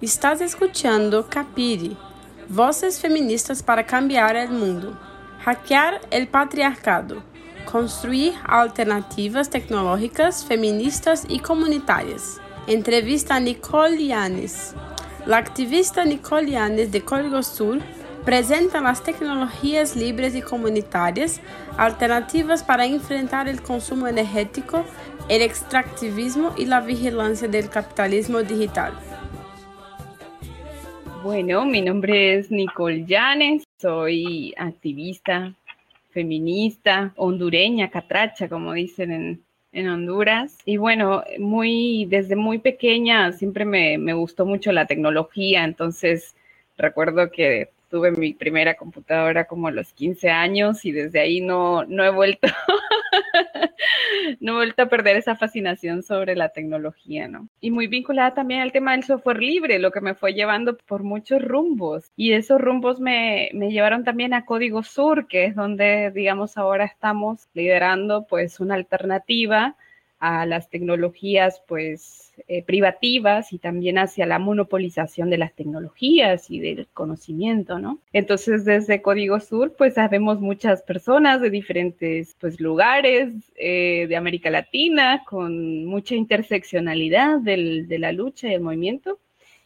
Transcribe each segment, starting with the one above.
Estás escuchando Capire, Voces Feministas para Cambiar el Mundo. Hackear el patriarcado. Construir alternativas tecnológicas, feministas y comunitarias. Entrevista a Nicole Yanes. La activista Nicole Yanes de Código Sur presenta las tecnologías libres y comunitarias alternativas para enfrentar el consumo energético, el extractivismo y la vigilancia del capitalismo digital. Bueno, mi nombre es Nicole Llanes, soy activista, feminista, hondureña, catracha, como dicen en, en Honduras. Y bueno, muy, desde muy pequeña siempre me, me gustó mucho la tecnología, entonces recuerdo que tuve mi primera computadora como a los 15 años y desde ahí no, no he vuelto, no he vuelto a perder esa fascinación sobre la tecnología, ¿no? Y muy vinculada también al tema del software libre, lo que me fue llevando por muchos rumbos. Y esos rumbos me, me llevaron también a Código Sur, que es donde, digamos, ahora estamos liderando pues una alternativa a las tecnologías pues eh, privativas y también hacia la monopolización de las tecnologías y del conocimiento, ¿no? Entonces desde Código Sur pues sabemos muchas personas de diferentes pues lugares eh, de América Latina con mucha interseccionalidad del, de la lucha y el movimiento.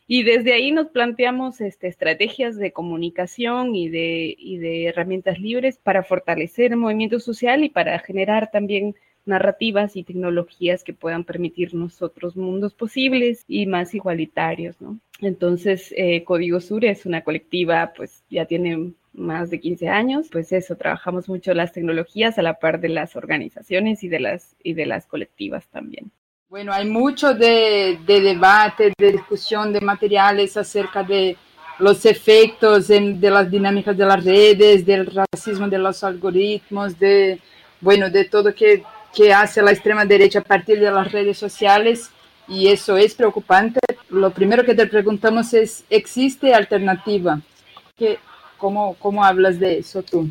Y desde ahí nos planteamos este, estrategias de comunicación y de, y de herramientas libres para fortalecer el movimiento social y para generar también narrativas y tecnologías que puedan permitirnos otros mundos posibles y más igualitarios, ¿no? Entonces, eh, Código Sur es una colectiva, pues ya tiene más de 15 años, pues eso, trabajamos mucho las tecnologías a la par de las organizaciones y de las, y de las colectivas también. Bueno, hay mucho de, de debate, de discusión de materiales acerca de los efectos en, de las dinámicas de las redes, del racismo de los algoritmos, de, bueno, de todo que que hace la extrema derecha a partir de las redes sociales y eso es preocupante. Lo primero que te preguntamos es, ¿existe alternativa? ¿Qué, cómo, ¿Cómo hablas de eso tú?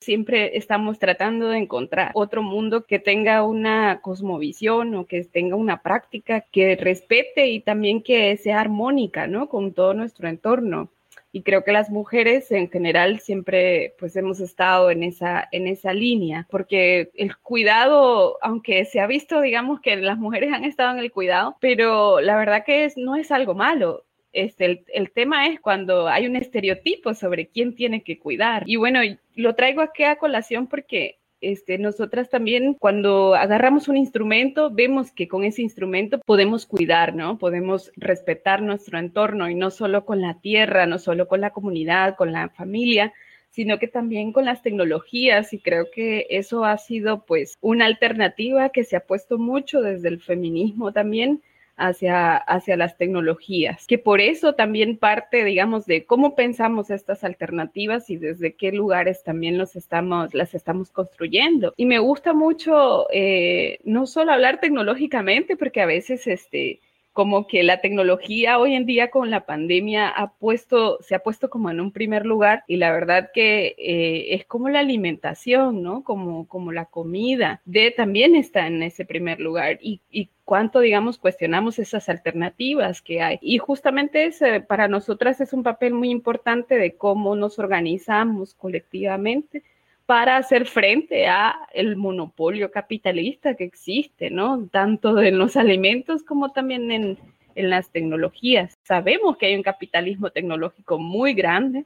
Siempre estamos tratando de encontrar otro mundo que tenga una cosmovisión o que tenga una práctica que respete y también que sea armónica, ¿no? Con todo nuestro entorno y creo que las mujeres en general siempre pues hemos estado en esa, en esa línea, porque el cuidado, aunque se ha visto, digamos que las mujeres han estado en el cuidado, pero la verdad que es, no es algo malo. Este, el, el, tema es cuando hay un estereotipo sobre quién tiene que cuidar. Y bueno, lo traigo aquí a colación porque este, nosotras también cuando agarramos un instrumento, vemos que con ese instrumento podemos cuidar, ¿no? Podemos respetar nuestro entorno y no solo con la tierra, no solo con la comunidad, con la familia, sino que también con las tecnologías y creo que eso ha sido pues una alternativa que se ha puesto mucho desde el feminismo también hacia, hacia las tecnologías, que por eso también parte, digamos, de cómo pensamos estas alternativas y desde qué lugares también los estamos, las estamos construyendo. Y me gusta mucho eh, no solo hablar tecnológicamente, porque a veces este, como que la tecnología hoy en día con la pandemia ha puesto, se ha puesto como en un primer lugar y la verdad que eh, es como la alimentación, ¿no? Como, como la comida, de también está en ese primer lugar y, y cuánto, digamos, cuestionamos esas alternativas que hay. Y justamente ese, para nosotras es un papel muy importante de cómo nos organizamos colectivamente para hacer frente a el monopolio capitalista que existe, ¿no? Tanto en los alimentos como también en, en las tecnologías. Sabemos que hay un capitalismo tecnológico muy grande,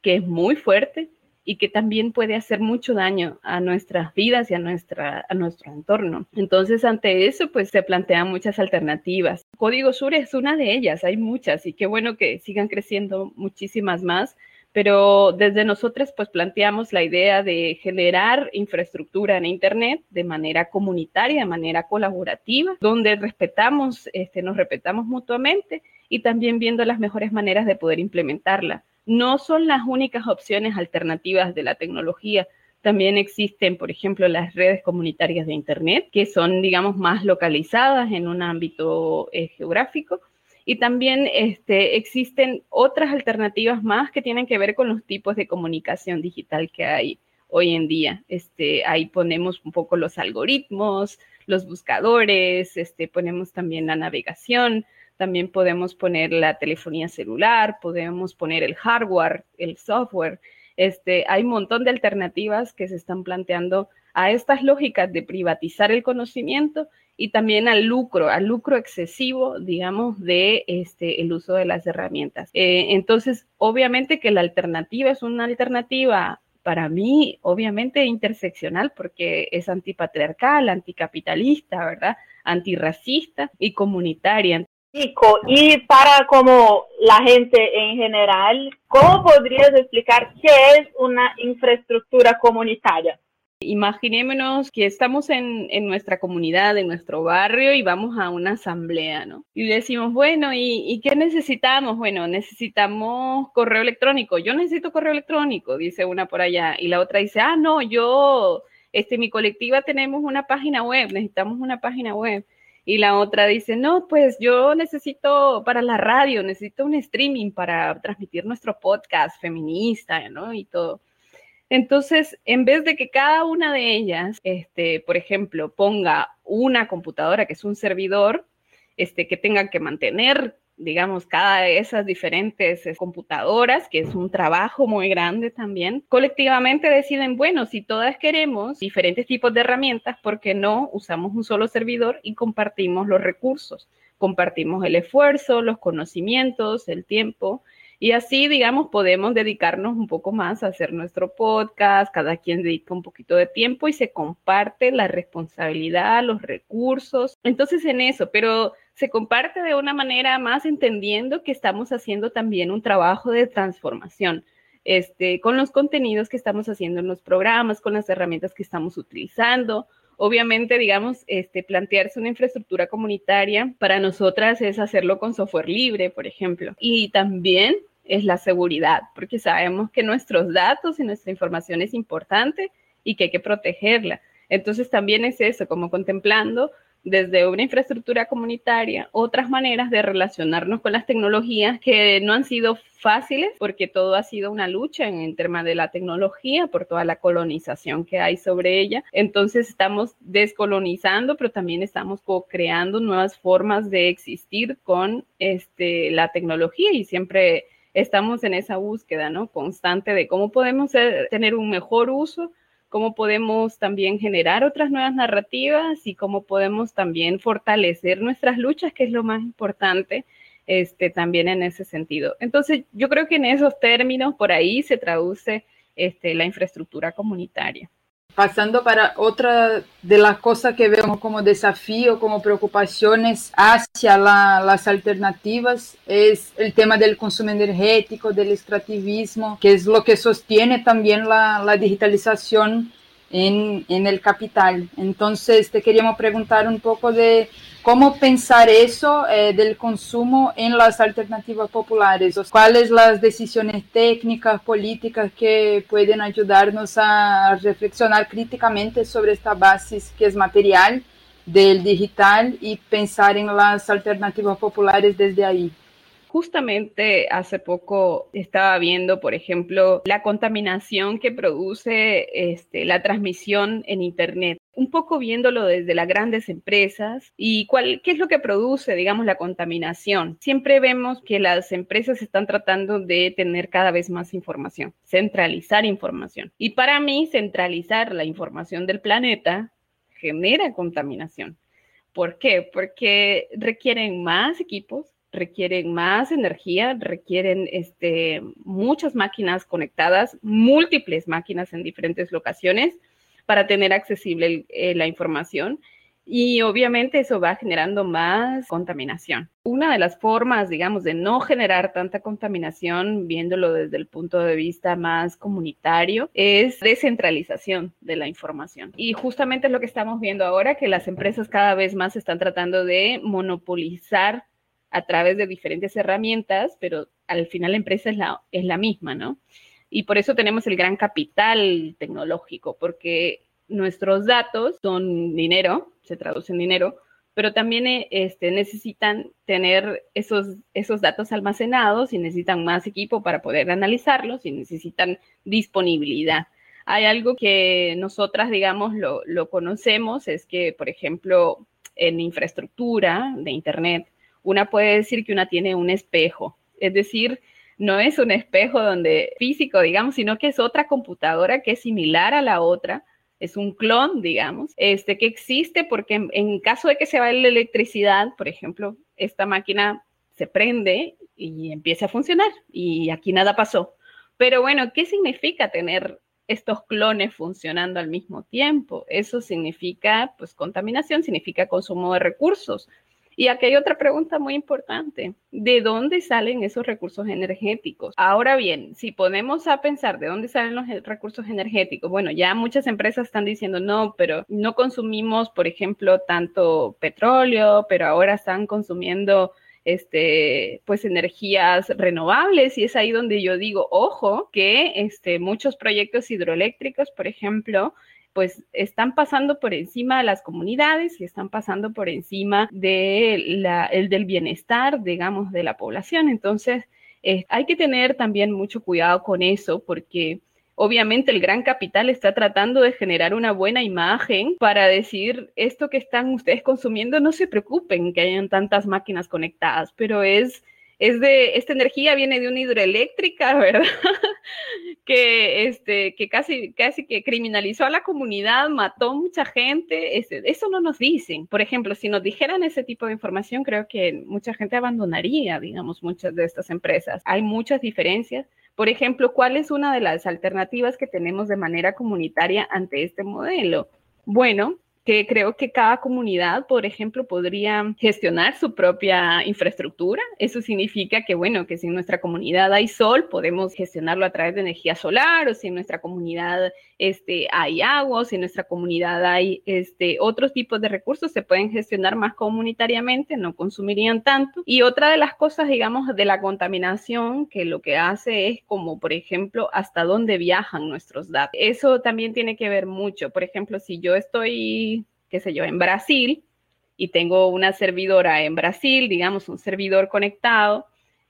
que es muy fuerte, y que también puede hacer mucho daño a nuestras vidas y a, nuestra, a nuestro entorno. Entonces, ante eso, pues se plantean muchas alternativas. Código Sur es una de ellas, hay muchas y qué bueno que sigan creciendo muchísimas más pero desde nosotros pues planteamos la idea de generar infraestructura en Internet de manera comunitaria, de manera colaborativa, donde respetamos, este, nos respetamos mutuamente y también viendo las mejores maneras de poder implementarla no son las únicas opciones alternativas de la tecnología. También existen, por ejemplo, las redes comunitarias de Internet, que son, digamos, más localizadas en un ámbito eh, geográfico. Y también este, existen otras alternativas más que tienen que ver con los tipos de comunicación digital que hay hoy en día. Este, ahí ponemos un poco los algoritmos, los buscadores, este, ponemos también la navegación, también podemos poner la telefonía celular, podemos poner el hardware, el software. Este, hay un montón de alternativas que se están planteando a estas lógicas de privatizar el conocimiento y también al lucro, al lucro excesivo, digamos, de este, el uso de las herramientas. Eh, entonces, obviamente que la alternativa es una alternativa para mí, obviamente, interseccional, porque es antipatriarcal, anticapitalista, ¿verdad? Antirracista y comunitaria. Y para como la gente en general, ¿cómo podrías explicar qué es una infraestructura comunitaria? Imaginémonos que estamos en, nuestra comunidad, en nuestro barrio y vamos a una asamblea, ¿no? Y decimos, bueno, ¿y, qué necesitamos? Bueno, necesitamos correo electrónico. Yo necesito correo electrónico, dice una por allá. Y la otra dice, ah, no, yo, este, mi colectiva tenemos una página web, necesitamos una página web. Y la otra dice, no, pues yo necesito para la radio, necesito un streaming para transmitir nuestro podcast feminista, ¿no? Y todo. Entonces, en vez de que cada una de ellas, este, por ejemplo, ponga una computadora que es un servidor, este, que tenga que mantener, digamos, cada de esas diferentes eh, computadoras, que es un trabajo muy grande también, colectivamente deciden, bueno, si todas queremos diferentes tipos de herramientas, ¿por qué no usamos un solo servidor y compartimos los recursos? Compartimos el esfuerzo, los conocimientos, el tiempo y así, digamos, podemos dedicarnos un poco más a hacer nuestro podcast, cada quien dedica un poquito de tiempo y se comparte la responsabilidad, los recursos. Entonces, en eso, pero se comparte de una manera más entendiendo que estamos haciendo también un trabajo de transformación. Este, con los contenidos que estamos haciendo en los programas, con las herramientas que estamos utilizando. Obviamente, digamos, este, plantearse una infraestructura comunitaria para nosotras es hacerlo con software libre, por ejemplo. Y también es la seguridad, porque sabemos que nuestros datos y nuestra información es importante y que hay que protegerla. Entonces también es eso, como contemplando desde una infraestructura comunitaria otras maneras de relacionarnos con las tecnologías que no han sido fáciles porque todo ha sido una lucha en el tema de la tecnología por toda la colonización que hay sobre ella. Entonces estamos descolonizando, pero también estamos creando nuevas formas de existir con este, la tecnología y siempre estamos en esa búsqueda, ¿no? Constante de cómo podemos tener un mejor uso, cómo podemos también generar otras nuevas narrativas y cómo podemos también fortalecer nuestras luchas, que es lo más importante este, también en ese sentido. Entonces, yo creo que en esos términos, por ahí se traduce este, la infraestructura comunitaria. Pasando para otra de las cosas que vemos como desafío, como preocupaciones hacia las alternativas, es el tema del consumo energético, del extractivismo, que es lo que sostiene también la, la digitalización en, en, el capital. Entonces, te queríamos preguntar un poco de cómo pensar eso eh, del consumo en las alternativas populares, cuáles las decisiones técnicas, políticas que pueden ayudarnos a reflexionar críticamente sobre esta base que es material del digital y pensar en las alternativas populares desde ahí. Justamente hace poco estaba viendo, por ejemplo, la contaminación que produce este, la transmisión en Internet. Un poco viéndolo desde las grandes empresas y cuál, qué es lo que produce, digamos, la contaminación. Siempre vemos que las empresas están tratando de tener cada vez más información, centralizar información. Y para mí, centralizar la información del planeta genera contaminación. ¿Por qué? Porque requieren más equipos, requieren más energía, requieren este, muchas máquinas conectadas, múltiples máquinas en diferentes locaciones para tener accesible eh, la información y obviamente eso va generando más contaminación. Una de las formas, digamos, de no generar tanta contaminación, viéndolo desde el punto de vista más comunitario, es descentralización de la información. Y justamente es lo que estamos viendo ahora, que las empresas cada vez más están tratando de monopolizar a través de diferentes herramientas, pero al final la empresa es la, es la misma, ¿no? Y por eso tenemos el gran capital tecnológico, porque nuestros datos son dinero, se traducen en dinero, pero también eh, este, necesitan tener esos, esos datos almacenados y necesitan más equipo para poder analizarlos y necesitan disponibilidad. Hay algo que nosotras, digamos, lo, lo conocemos, es que, por ejemplo, en infraestructura de Internet, una puede decir que una tiene un espejo, es decir, no es un espejo donde físico, digamos, sino que es otra computadora que es similar a la otra, es un clon, digamos, este que existe porque en, caso de que se vaya la electricidad, por ejemplo, esta máquina se prende y empieza a funcionar y aquí nada pasó. Pero bueno, ¿qué significa tener estos clones funcionando al mismo tiempo? Eso significa, pues, contaminación, significa consumo de recursos. Y aquí hay otra pregunta muy importante. ¿De dónde salen esos recursos energéticos? Ahora bien, si ponemos a pensar de dónde salen los recursos energéticos, bueno, ya muchas empresas están diciendo, no, pero no consumimos, por ejemplo, tanto petróleo, pero ahora están consumiendo este, pues energías renovables y es ahí donde yo digo, ojo, que este, muchos proyectos hidroeléctricos, por ejemplo, pues están pasando por encima de las comunidades y están pasando por encima de el del bienestar, digamos, de la población. Entonces, eh, hay que tener también mucho cuidado con eso porque obviamente el gran capital está tratando de generar una buena imagen para decir esto que están ustedes consumiendo, no se preocupen que hayan tantas máquinas conectadas, pero es es de, esta energía viene de una hidroeléctrica, ¿verdad? que, este, que casi, casi que criminalizó a la comunidad, mató mucha gente, este, eso no nos dicen. Por ejemplo, si nos dijeran ese tipo de información, creo que mucha gente abandonaría, digamos, muchas de estas empresas. Hay muchas diferencias. Por ejemplo, ¿cuál es una de las alternativas que tenemos de manera comunitaria ante este modelo? Bueno, que creo que cada comunidad, por ejemplo, podría gestionar su propia infraestructura. Eso significa que, bueno, que si en nuestra comunidad hay sol, podemos gestionarlo a través de energía solar, o si en nuestra comunidad este, hay agua, o si en nuestra comunidad hay este, otros tipos de recursos, se pueden gestionar más comunitariamente, no consumirían tanto. Y otra de las cosas, digamos, de la contaminación, que lo que hace es como, por ejemplo, hasta dónde viajan nuestros datos. Eso también tiene que ver mucho. Por ejemplo, si yo estoy qué sé yo, en Brasil y tengo una servidora en Brasil, digamos, un servidor conectado,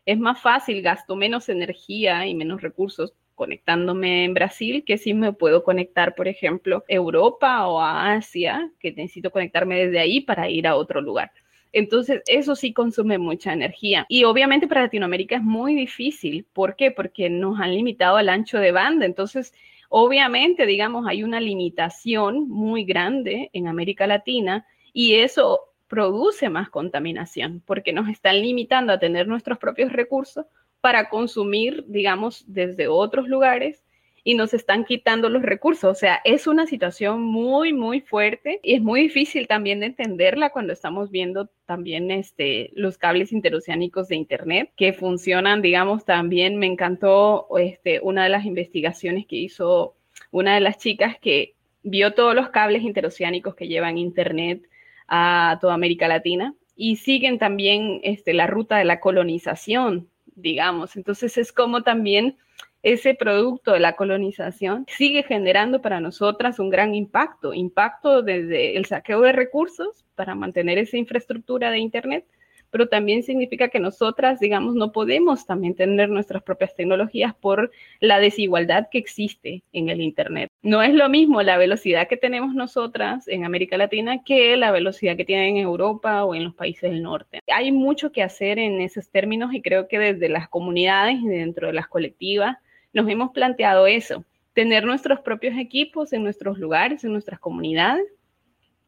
es más fácil, gasto menos energía y menos recursos conectándome en Brasil que si me puedo conectar, por ejemplo, a Europa o a Asia, que necesito conectarme desde ahí para ir a otro lugar. Entonces, eso sí consume mucha energía. Y obviamente para Latinoamérica es muy difícil. ¿Por qué? Porque nos han limitado el ancho de banda. Entonces, Obviamente, digamos, hay una limitación muy grande en América Latina y eso produce más contaminación porque nos están limitando a tener nuestros propios recursos para consumir, digamos, desde otros lugares y nos están quitando los recursos. O sea, es una situación muy, muy fuerte y es muy difícil también de entenderla cuando estamos viendo también este, los cables interoceánicos de Internet que funcionan, digamos, también me encantó este, una de las investigaciones que hizo una de las chicas que vio todos los cables interoceánicos que llevan Internet a toda América Latina y siguen también este, la ruta de la colonización, digamos. Entonces es como también ese producto de la colonización sigue generando para nosotras un gran impacto, impacto desde el saqueo de recursos para mantener esa infraestructura de Internet, pero también significa que nosotras, digamos, no podemos también tener nuestras propias tecnologías por la desigualdad que existe en el Internet. No es lo mismo la velocidad que tenemos nosotras en América Latina que la velocidad que tienen en Europa o en los países del norte. Hay mucho que hacer en esos términos y creo que desde las comunidades y dentro de las colectivas nos hemos planteado eso, tener nuestros propios equipos en nuestros lugares, en nuestras comunidades,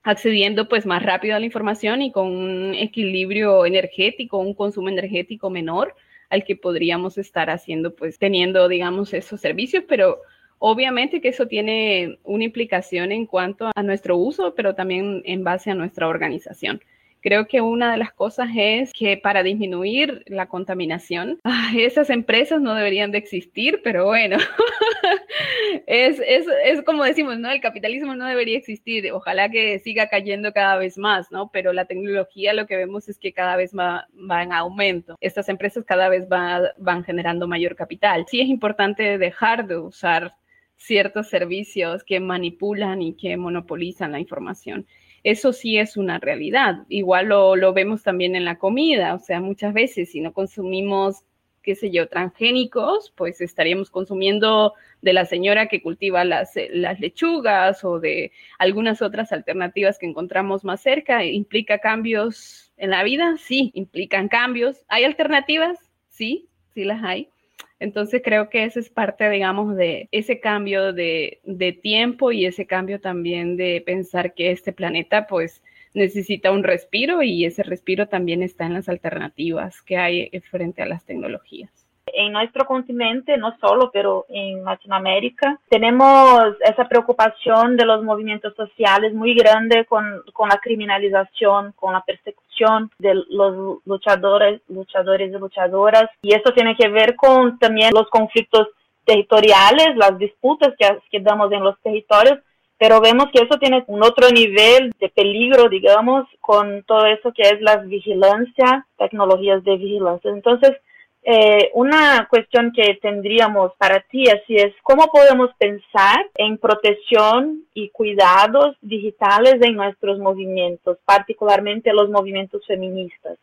accediendo pues más rápido a la información y con un equilibrio energético, un consumo energético menor al que podríamos estar haciendo pues teniendo digamos esos servicios, pero obviamente que eso tiene una implicación en cuanto a nuestro uso, pero también en base a nuestra organización. Creo que una de las cosas es que para disminuir la contaminación, esas empresas no deberían de existir, pero bueno, es, es, es, como decimos, ¿no? El capitalismo no debería existir, ojalá que siga cayendo cada vez más, ¿no? Pero la tecnología lo que vemos es que cada vez va, va en aumento. Estas empresas cada vez va, van generando mayor capital. Sí es importante dejar de usar ciertos servicios que manipulan y que monopolizan la información eso sí es una realidad. Igual lo, vemos también en la comida, o sea, muchas veces si no consumimos qué sé yo, transgénicos, pues estaríamos consumiendo de la señora que cultiva las, las lechugas o de algunas otras alternativas que encontramos más cerca. ¿Implica cambios en la vida? Sí, implican cambios. ¿Hay alternativas? Sí, sí las hay. Entonces creo que ese es parte, digamos, de ese cambio de, de, tiempo y ese cambio también de pensar que este planeta pues necesita un respiro y ese respiro también está en las alternativas que hay frente a las tecnologías. En nuestro continente, no solo, pero en Latinoamérica, tenemos esa preocupación de los movimientos sociales muy grande con, con la criminalización, con la persecución de los luchadores, luchadores y luchadoras. Y eso tiene que ver con también los conflictos territoriales, las disputas que, que damos en los territorios, pero vemos que eso tiene un otro nivel de peligro, digamos, con todo eso que es la vigilancia, tecnologías de vigilancia. Entonces, eh, una cuestión que tendríamos para ti así es cómo podemos pensar en protección y cuidados digitales en nuestros movimientos, particularmente los movimientos feministas.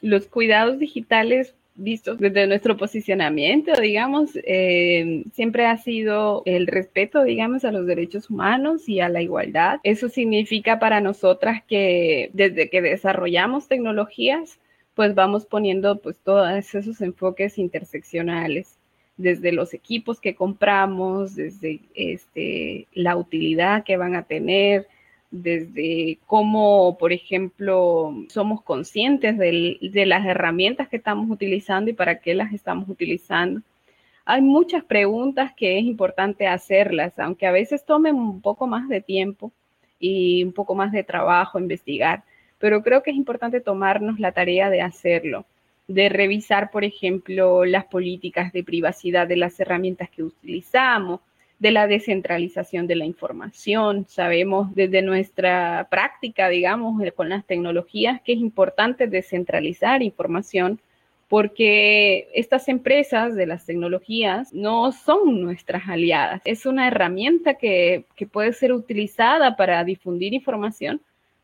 Los cuidados digitales vistos desde nuestro posicionamiento, digamos, eh, siempre ha sido el respeto, digamos, a los derechos humanos y a la igualdad. Eso significa para nosotras que desde que desarrollamos tecnologías, pues vamos poniendo pues todos esos enfoques interseccionales desde los equipos que compramos, desde este, la utilidad que van a tener, desde cómo, por ejemplo, somos conscientes de las herramientas que estamos utilizando y para qué las estamos utilizando. Hay muchas preguntas que es importante hacerlas, aunque a veces tomen un poco más de tiempo y un poco más de trabajo investigar, pero creo que es importante tomarnos la tarea de hacerlo, de revisar, por ejemplo, las políticas de privacidad de las herramientas que utilizamos, de la descentralización de la información. Sabemos desde nuestra práctica, digamos, con las tecnologías, que es importante descentralizar información porque estas empresas de las tecnologías no son nuestras aliadas. Es una herramienta que, que puede ser utilizada para difundir información,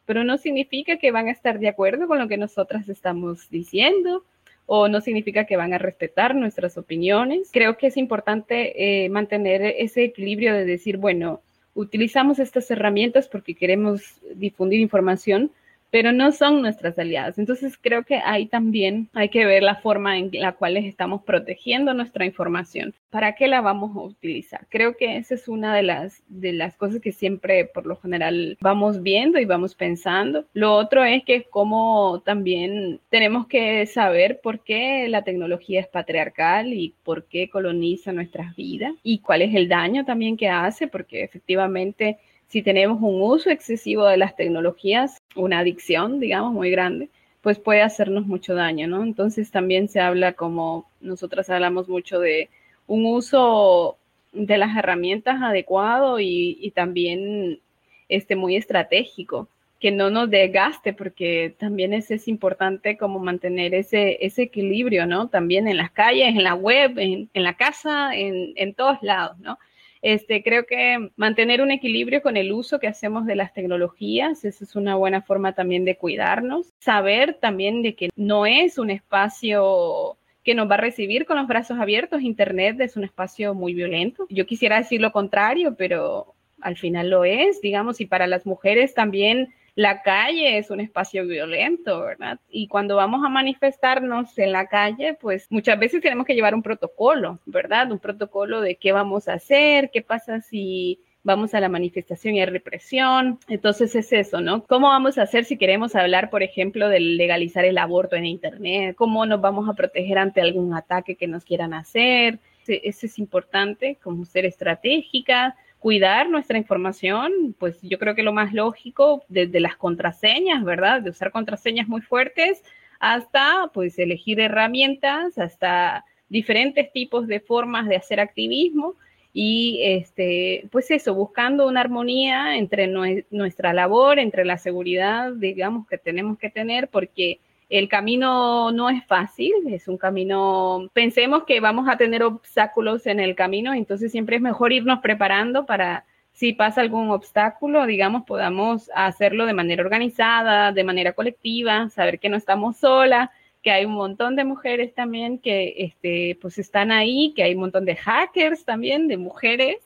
pero no significa que van a estar de acuerdo con lo que nosotras estamos diciendo o no significa que van a respetar nuestras opiniones. Creo que es importante eh, mantener ese equilibrio de decir, bueno, utilizamos estas herramientas porque queremos difundir información, pero no son nuestras aliadas. Entonces creo que ahí también hay que ver la forma en la cual estamos protegiendo nuestra información. ¿Para qué la vamos a utilizar? Creo que esa es una de las, de las cosas que siempre por lo general vamos viendo y vamos pensando. Lo otro es que como también tenemos que saber por qué la tecnología es patriarcal y por qué coloniza nuestras vidas y cuál es el daño también que hace, porque efectivamente si tenemos un uso excesivo de las tecnologías, una adicción, digamos, muy grande, pues puede hacernos mucho daño, ¿no? Entonces también se habla como nosotras hablamos mucho de un uso de las herramientas adecuado y, también este, muy estratégico, que no nos desgaste, porque también es, es importante como mantener ese, ese equilibrio, ¿no? También en las calles, en la web, en, en la casa, en, en todos lados, ¿no? Este, creo que mantener un equilibrio con el uso que hacemos de las tecnologías, esa es una buena forma también de cuidarnos. Saber también de que no es un espacio que nos va a recibir con los brazos abiertos. Internet es un espacio muy violento. Yo quisiera decir lo contrario, pero al final lo es, digamos, y para las mujeres también la calle es un espacio violento, ¿verdad? Y cuando vamos a manifestarnos en la calle, pues muchas veces tenemos que llevar un protocolo, ¿verdad? Un protocolo de qué vamos a hacer, qué pasa si vamos a la manifestación y hay represión. Entonces es eso, ¿no? ¿Cómo vamos a hacer si queremos hablar, por ejemplo, de legalizar el aborto en Internet? ¿Cómo nos vamos a proteger ante algún ataque que nos quieran hacer? Eso es importante, como ser estratégica, cuidar nuestra información, pues yo creo que lo más lógico, desde las contraseñas, ¿verdad? De usar contraseñas muy fuertes hasta pues elegir herramientas, hasta diferentes tipos de formas de hacer activismo y este, pues eso, buscando una armonía entre nuestra labor, entre la seguridad, digamos, que tenemos que tener, porque el camino no es fácil, es un camino, pensemos que vamos a tener obstáculos en el camino, entonces siempre es mejor irnos preparando para si pasa algún obstáculo, digamos, podamos hacerlo de manera organizada, de manera colectiva, saber que no estamos solas, que hay un montón de mujeres también que este, pues están ahí, que hay un montón de hackers también, de mujeres,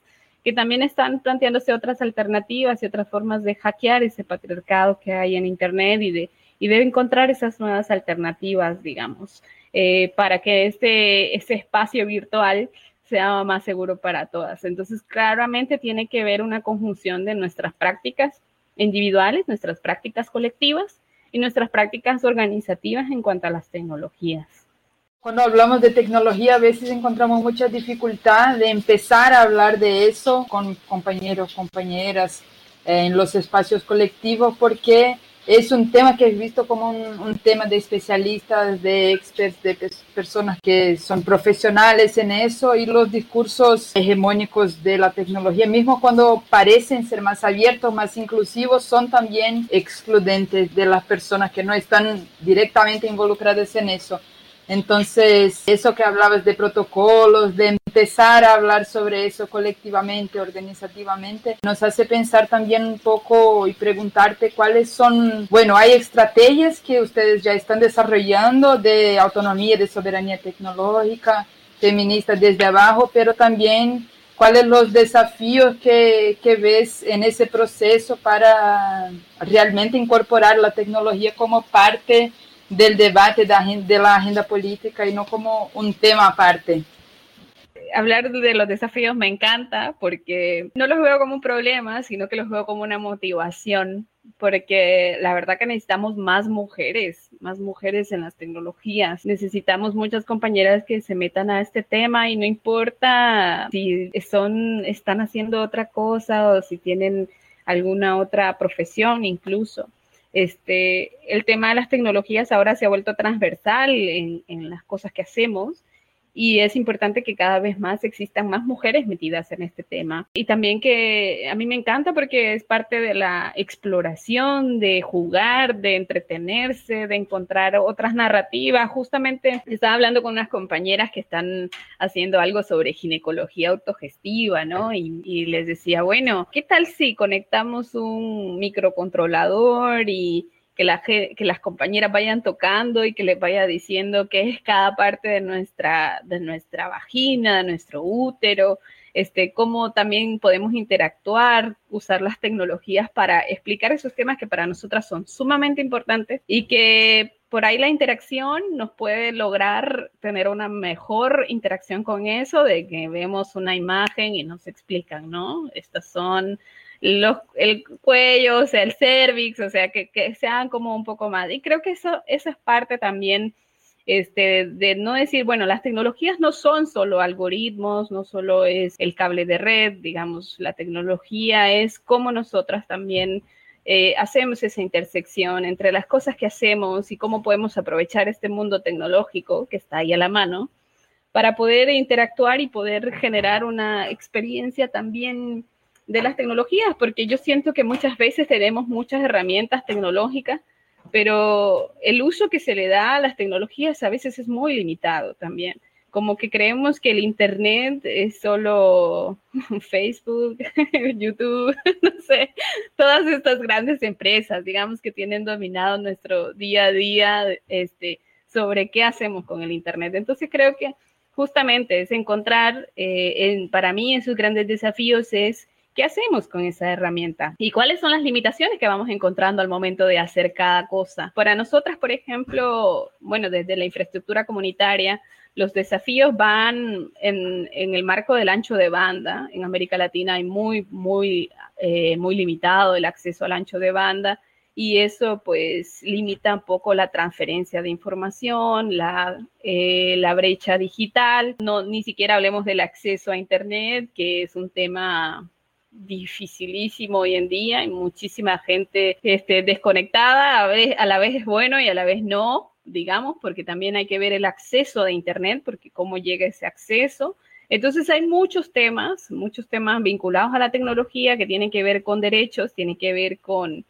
que también están planteándose otras alternativas y otras formas de hackear ese patriarcado que hay en Internet y de, y de encontrar esas nuevas alternativas, digamos, eh, para que este, este espacio virtual sea más seguro para todas. Entonces, claramente tiene que ver una conjunción de nuestras prácticas individuales, nuestras prácticas colectivas y nuestras prácticas organizativas en cuanto a las tecnologías. Cuando hablamos de tecnología, a veces encontramos mucha dificultad de empezar a hablar de eso con compañeros, compañeras eh, en los espacios colectivos, porque es un tema que he visto como un, tema de especialistas, de experts, de personas que son profesionales en eso y los discursos hegemónicos de la tecnología, mismo cuando parecen ser más abiertos, más inclusivos, son también excludentes de las personas que no están directamente involucradas en eso. Entonces, eso que hablabas de protocolos, de empezar a hablar sobre eso colectivamente, organizativamente, nos hace pensar también un poco y preguntarte cuáles son, bueno, hay estrategias que ustedes ya están desarrollando de autonomía, de soberanía tecnológica, feminista desde abajo, pero también cuáles los desafíos que, que, ves en ese proceso para realmente incorporar la tecnología como parte del debate de la agenda política y no como un tema aparte. Hablar de los desafíos me encanta porque no los veo como un problema, sino que los veo como una motivación, porque la verdad que necesitamos más mujeres, más mujeres en las tecnologías. Necesitamos muchas compañeras que se metan a este tema y no importa si son, están haciendo otra cosa o si tienen alguna otra profesión incluso este, el tema de las tecnologías ahora se ha vuelto transversal en, en las cosas que hacemos y es importante que cada vez más existan más mujeres metidas en este tema. Y también que a mí me encanta porque es parte de la exploración, de jugar, de entretenerse, de encontrar otras narrativas. Justamente estaba hablando con unas compañeras que están haciendo algo sobre ginecología autogestiva, ¿no? Y, les decía, bueno, ¿qué tal si conectamos un microcontrolador y que, las compañeras vayan tocando y que les vaya diciendo qué es cada parte de nuestra, de nuestra vagina, de nuestro útero, este, cómo también podemos interactuar, usar las tecnologías para explicar esos temas que para nosotras son sumamente importantes y que por ahí la interacción nos puede lograr tener una mejor interacción con eso, de que vemos una imagen y nos explican, ¿no? Estas son el cuello, o sea, el cervix, o sea, que, que, sean como un poco más. Y creo que eso, eso es parte también este, de no decir, bueno, las tecnologías no son solo algoritmos, no solo es el cable de red, digamos, la tecnología es cómo nosotras también eh, hacemos esa intersección entre las cosas que hacemos y cómo podemos aprovechar este mundo tecnológico que está ahí a la mano para poder interactuar y poder generar una experiencia también de las tecnologías, porque yo siento que muchas veces tenemos muchas herramientas tecnológicas, pero el uso que se le da a las tecnologías a veces es muy limitado también. Como que creemos que el Internet es solo Facebook, YouTube, no sé, todas estas grandes empresas, digamos, que tienen dominado nuestro día a día este, sobre qué hacemos con el Internet. Entonces creo que justamente es encontrar, eh, en, para mí, en sus grandes desafíos es ¿Qué hacemos con esa herramienta? ¿Y cuáles son las limitaciones que vamos encontrando al momento de hacer cada cosa? Para nosotras, por ejemplo, bueno, desde la infraestructura comunitaria, los desafíos van en, el marco del ancho de banda. En América Latina hay muy, muy, eh, muy limitado el acceso al ancho de banda y eso pues limita un poco la transferencia de información, la, eh, la brecha digital. No, ni siquiera hablemos del acceso a Internet, que es un tema dificilísimo hoy en día, hay muchísima gente este, desconectada, a, vez, a la vez es bueno y a la vez no, digamos, porque también hay que ver el acceso de Internet, porque cómo llega ese acceso. Entonces hay muchos temas, muchos temas vinculados a la tecnología que tienen que ver con derechos, tienen que ver con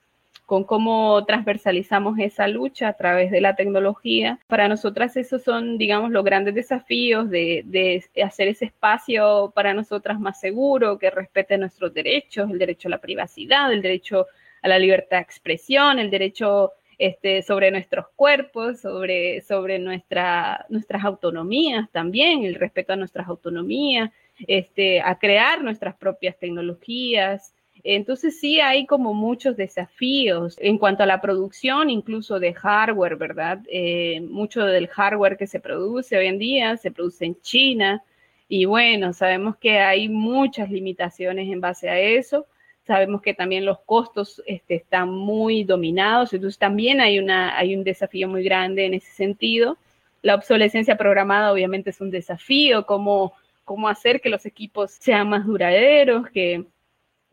con cómo transversalizamos esa lucha a través de la tecnología. Para nosotras esos son, digamos, los grandes desafíos de, hacer ese espacio para nosotras más seguro, que respete nuestros derechos, el derecho a la privacidad, el derecho a la libertad de expresión, el derecho este, sobre nuestros cuerpos, sobre, sobre nuestra, nuestras autonomías también, el respeto a nuestras autonomías, este, a crear nuestras propias tecnologías. Entonces sí hay como muchos desafíos en cuanto a la producción, incluso de hardware, ¿verdad? Eh, mucho del hardware que se produce hoy en día se produce en China y bueno, sabemos que hay muchas limitaciones en base a eso. Sabemos que también los costos este, están muy dominados, entonces también hay, una, hay un desafío muy grande en ese sentido. La obsolescencia programada obviamente es un desafío, cómo, cómo hacer que los equipos sean más duraderos, que,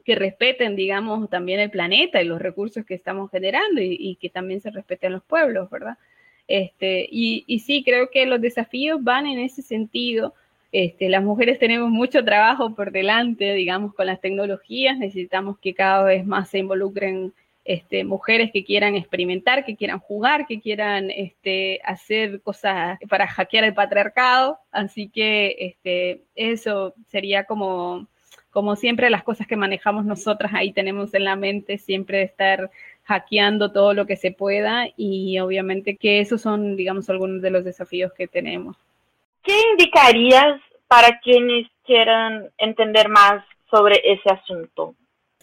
que respeten, digamos, también el planeta y los recursos que estamos generando y, que también se respeten los pueblos, ¿verdad? Este, y, sí, creo que los desafíos van en ese sentido este, las mujeres tenemos mucho trabajo por delante, digamos, con las tecnologías. Necesitamos que cada vez más se involucren este, mujeres que quieran experimentar, que quieran jugar, que quieran este, hacer cosas para hackear el patriarcado. Así que eso sería como, como siempre las cosas que manejamos nosotras ahí tenemos en la mente, siempre estar hackeando todo lo que se pueda y obviamente que esos son, digamos, algunos de los desafíos que tenemos. ¿Qué indicarías para quienes quieran entender más sobre ese asunto?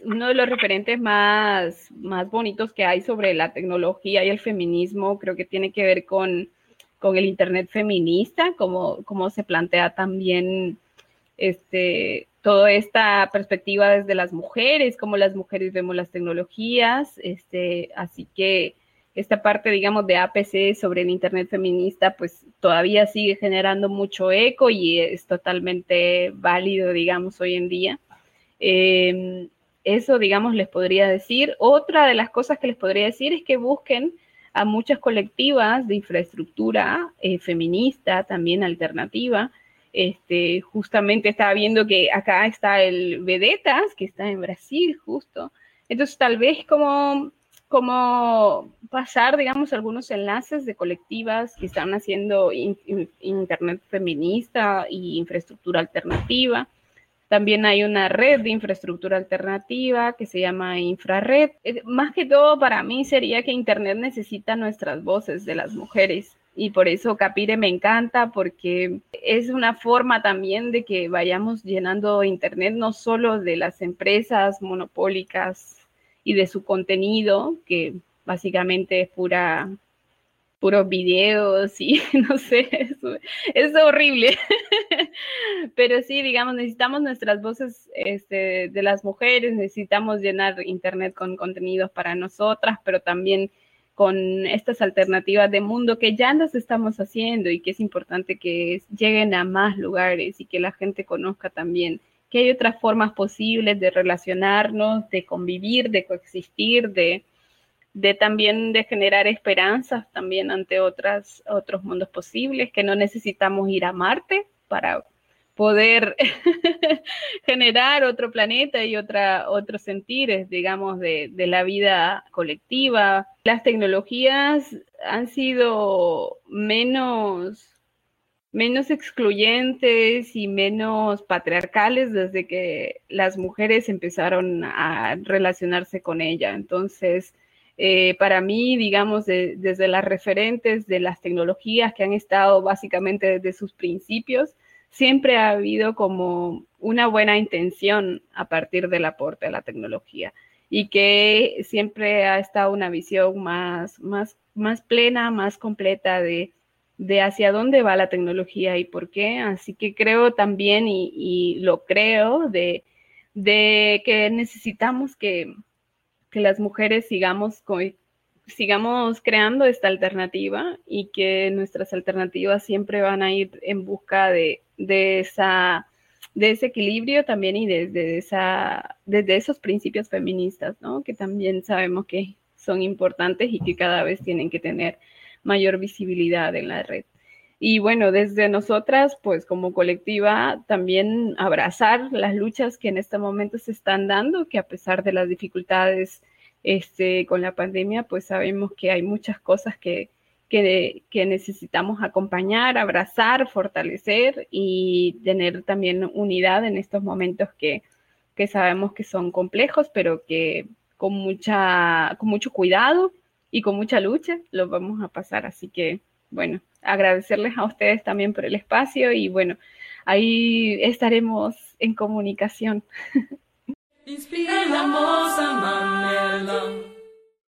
Uno de los referentes más, más bonitos que hay sobre la tecnología y el feminismo creo que tiene que ver con, con el Internet feminista, como, como se plantea también este, toda esta perspectiva desde las mujeres, cómo las mujeres vemos las tecnologías. Este, así que esta parte, digamos, de APC sobre el Internet feminista, pues todavía sigue generando mucho eco y es totalmente válido, digamos, hoy en día. Em, eso, digamos, les podría decir. Otra de las cosas que les podría decir es que busquen a muchas colectivas de infraestructura eh, feminista, también alternativa. Este, justamente estaba viendo que acá está el Vedetas, que está en Brasil, justo. Entonces, tal vez como como pasar, digamos, algunos enlaces de colectivas que están haciendo Internet feminista y infraestructura alternativa. También hay una red de infraestructura alternativa que se llama Infrared. Eh, más que todo para mí sería que Internet necesita nuestras voces de las mujeres y por eso Capire me encanta porque es una forma también de que vayamos llenando Internet no solo de las empresas monopólicas y de su contenido, que básicamente es pura puros videos y no sé, es, horrible. Pero sí, digamos, necesitamos nuestras voces este, de las mujeres, necesitamos llenar Internet con contenidos para nosotras, pero también con estas alternativas de mundo que ya las estamos haciendo y que es importante que lleguen a más lugares y que la gente conozca también que hay otras formas posibles de relacionarnos, de convivir, de coexistir, de, de también de generar esperanzas también ante otras, otros mundos posibles, que no necesitamos ir a Marte para poder generar otro planeta y otra, otros sentires, digamos, de, de, la vida colectiva. Las tecnologías han sido menos menos excluyentes y menos patriarcales desde que las mujeres empezaron a relacionarse con ella. Entonces, eh, para mí, digamos, desde las referentes de las tecnologías que han estado básicamente desde sus principios, siempre ha habido como una buena intención a partir del aporte de la tecnología y que siempre ha estado una visión más, más, más plena, más completa de de hacia dónde va la tecnología y por qué. Así que creo también, y, lo creo, de, que necesitamos que, las mujeres sigamos, sigamos creando esta alternativa y que nuestras alternativas siempre van a ir en busca de, esa de ese equilibrio también y desde, esa, desde esos principios feministas, ¿no? Que también sabemos que son importantes y que cada vez tienen que tener mayor visibilidad en la red. Y bueno, desde nosotras, pues como colectiva, también abrazar las luchas que en este momento se están dando, que a pesar de las dificultades este, con la pandemia, pues sabemos que hay muchas cosas que, que, que necesitamos acompañar, abrazar, fortalecer y tener también unidad en estos momentos que, que sabemos que son complejos, pero que con, mucha, con mucho cuidado y con mucha lucha lo vamos a pasar. Así que, bueno, agradecerles a ustedes también por el espacio y bueno, ahí estaremos en comunicación. Inspiramos a Manela.